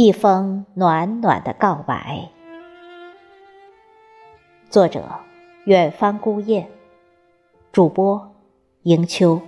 一封暖暖的告白。作者：远方孤雁。主播：迎秋。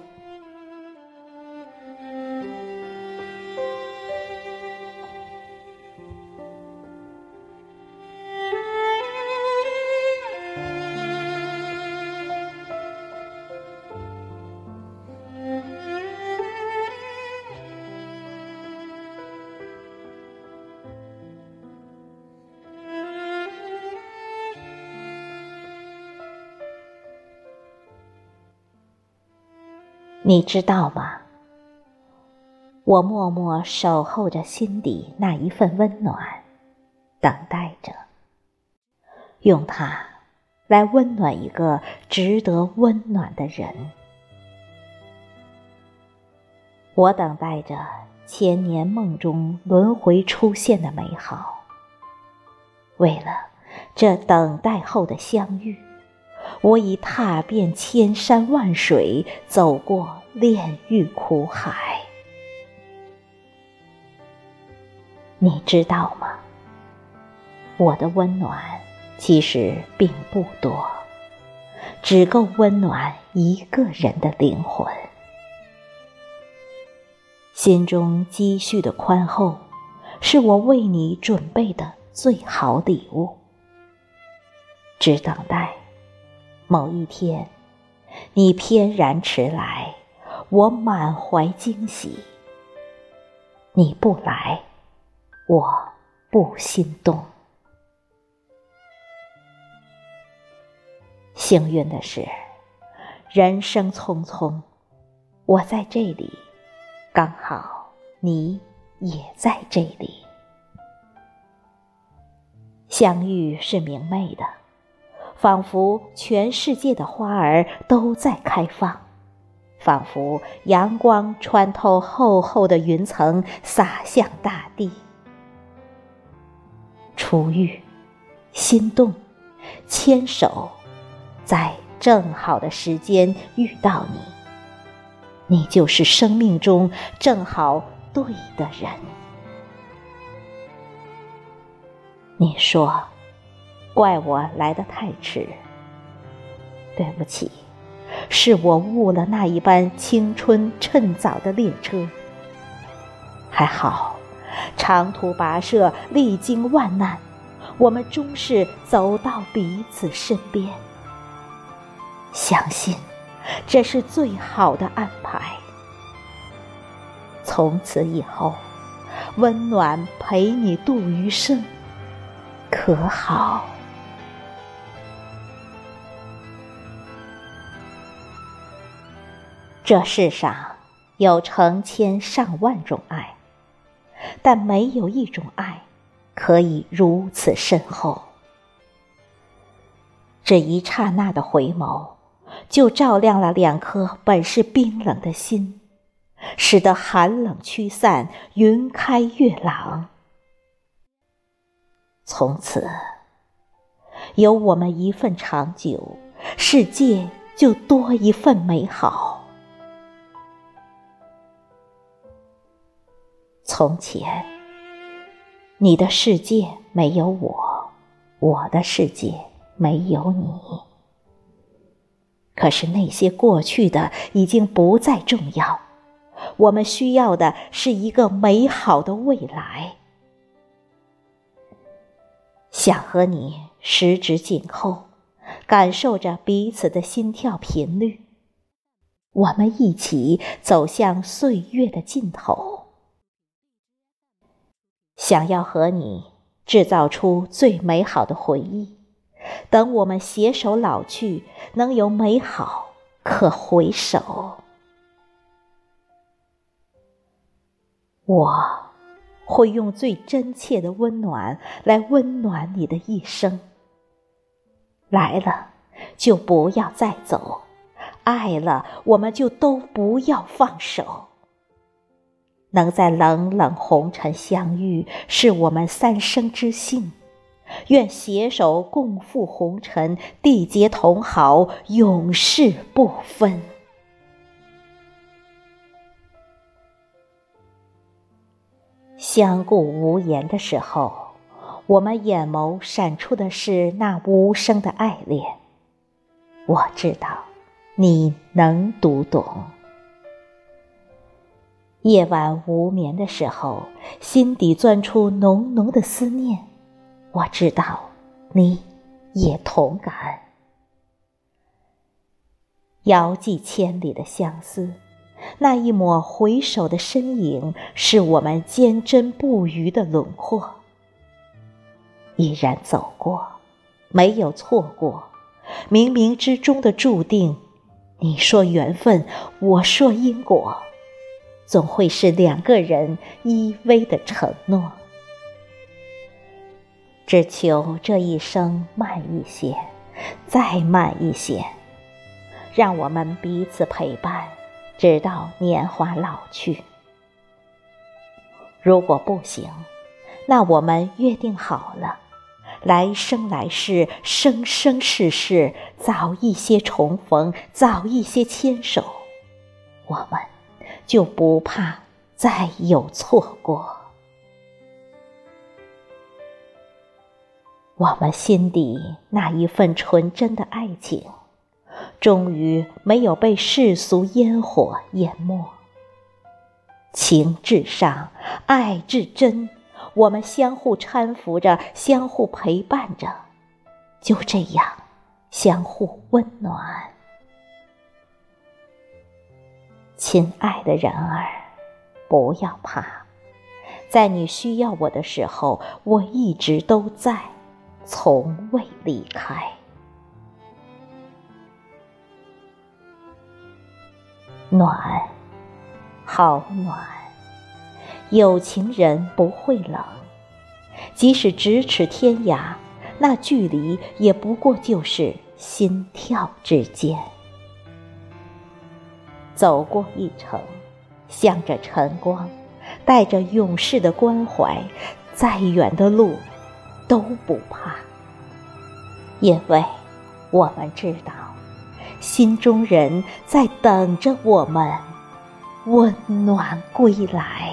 你知道吗？我默默守候着心底那一份温暖，等待着，用它来温暖一个值得温暖的人。我等待着千年梦中轮回出现的美好，为了这等待后的相遇。我已踏遍千山万水，走过炼狱苦海。你知道吗？我的温暖其实并不多，只够温暖一个人的灵魂。心中积蓄的宽厚，是我为你准备的最好礼物。只等待。某一天，你翩然迟来，我满怀惊喜。你不来，我不心动。幸运的是，人生匆匆，我在这里，刚好你也在这里，相遇是明媚的。仿佛全世界的花儿都在开放，仿佛阳光穿透厚厚的云层洒向大地。初遇，心动，牵手，在正好的时间遇到你，你就是生命中正好对的人。你说。怪我来的太迟，对不起，是我误了那一班青春趁早的列车。还好，长途跋涉，历经万难，我们终是走到彼此身边。相信，这是最好的安排。从此以后，温暖陪你度余生，可好？这世上有成千上万种爱，但没有一种爱可以如此深厚。这一刹那的回眸，就照亮了两颗本是冰冷的心，使得寒冷驱散，云开月朗。从此，有我们一份长久，世界就多一份美好。从前，你的世界没有我，我的世界没有你。可是那些过去的已经不再重要，我们需要的是一个美好的未来。想和你十指紧扣，感受着彼此的心跳频率，我们一起走向岁月的尽头。想要和你制造出最美好的回忆，等我们携手老去，能有美好可回首。我会用最真切的温暖来温暖你的一生。来了就不要再走，爱了我们就都不要放手。能在冷冷红尘相遇，是我们三生之幸。愿携手共赴红尘，缔结同好，永世不分。相顾无言的时候，我们眼眸闪出的是那无声的爱恋。我知道，你能读懂。夜晚无眠的时候，心底钻出浓浓的思念。我知道，你也同感。遥寄千里的相思，那一抹回首的身影，是我们坚贞不渝的轮廓。依然走过，没有错过，冥冥之中的注定。你说缘分，我说因果。总会是两个人依偎的承诺，只求这一生慢一些，再慢一些，让我们彼此陪伴，直到年华老去。如果不行，那我们约定好了，来生来世，生生世世，早一些重逢，早一些牵手，我们。就不怕再有错过。我们心底那一份纯真的爱情，终于没有被世俗烟火淹没。情至上，爱至真，我们相互搀扶着，相互陪伴着，就这样相互温暖。亲爱的人儿，不要怕，在你需要我的时候，我一直都在，从未离开。暖，好暖，有情人不会冷，即使咫尺天涯，那距离也不过就是心跳之间。走过一程，向着晨光，带着永世的关怀，再远的路都不怕，因为我们知道，心中人在等着我们温暖归来。